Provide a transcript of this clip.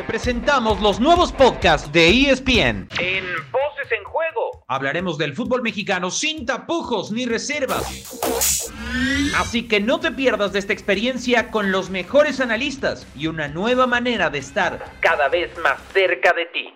Te presentamos los nuevos podcasts de ESPN. En Voces en Juego. Hablaremos del fútbol mexicano sin tapujos ni reservas. Así que no te pierdas de esta experiencia con los mejores analistas y una nueva manera de estar Cada vez más cerca de ti.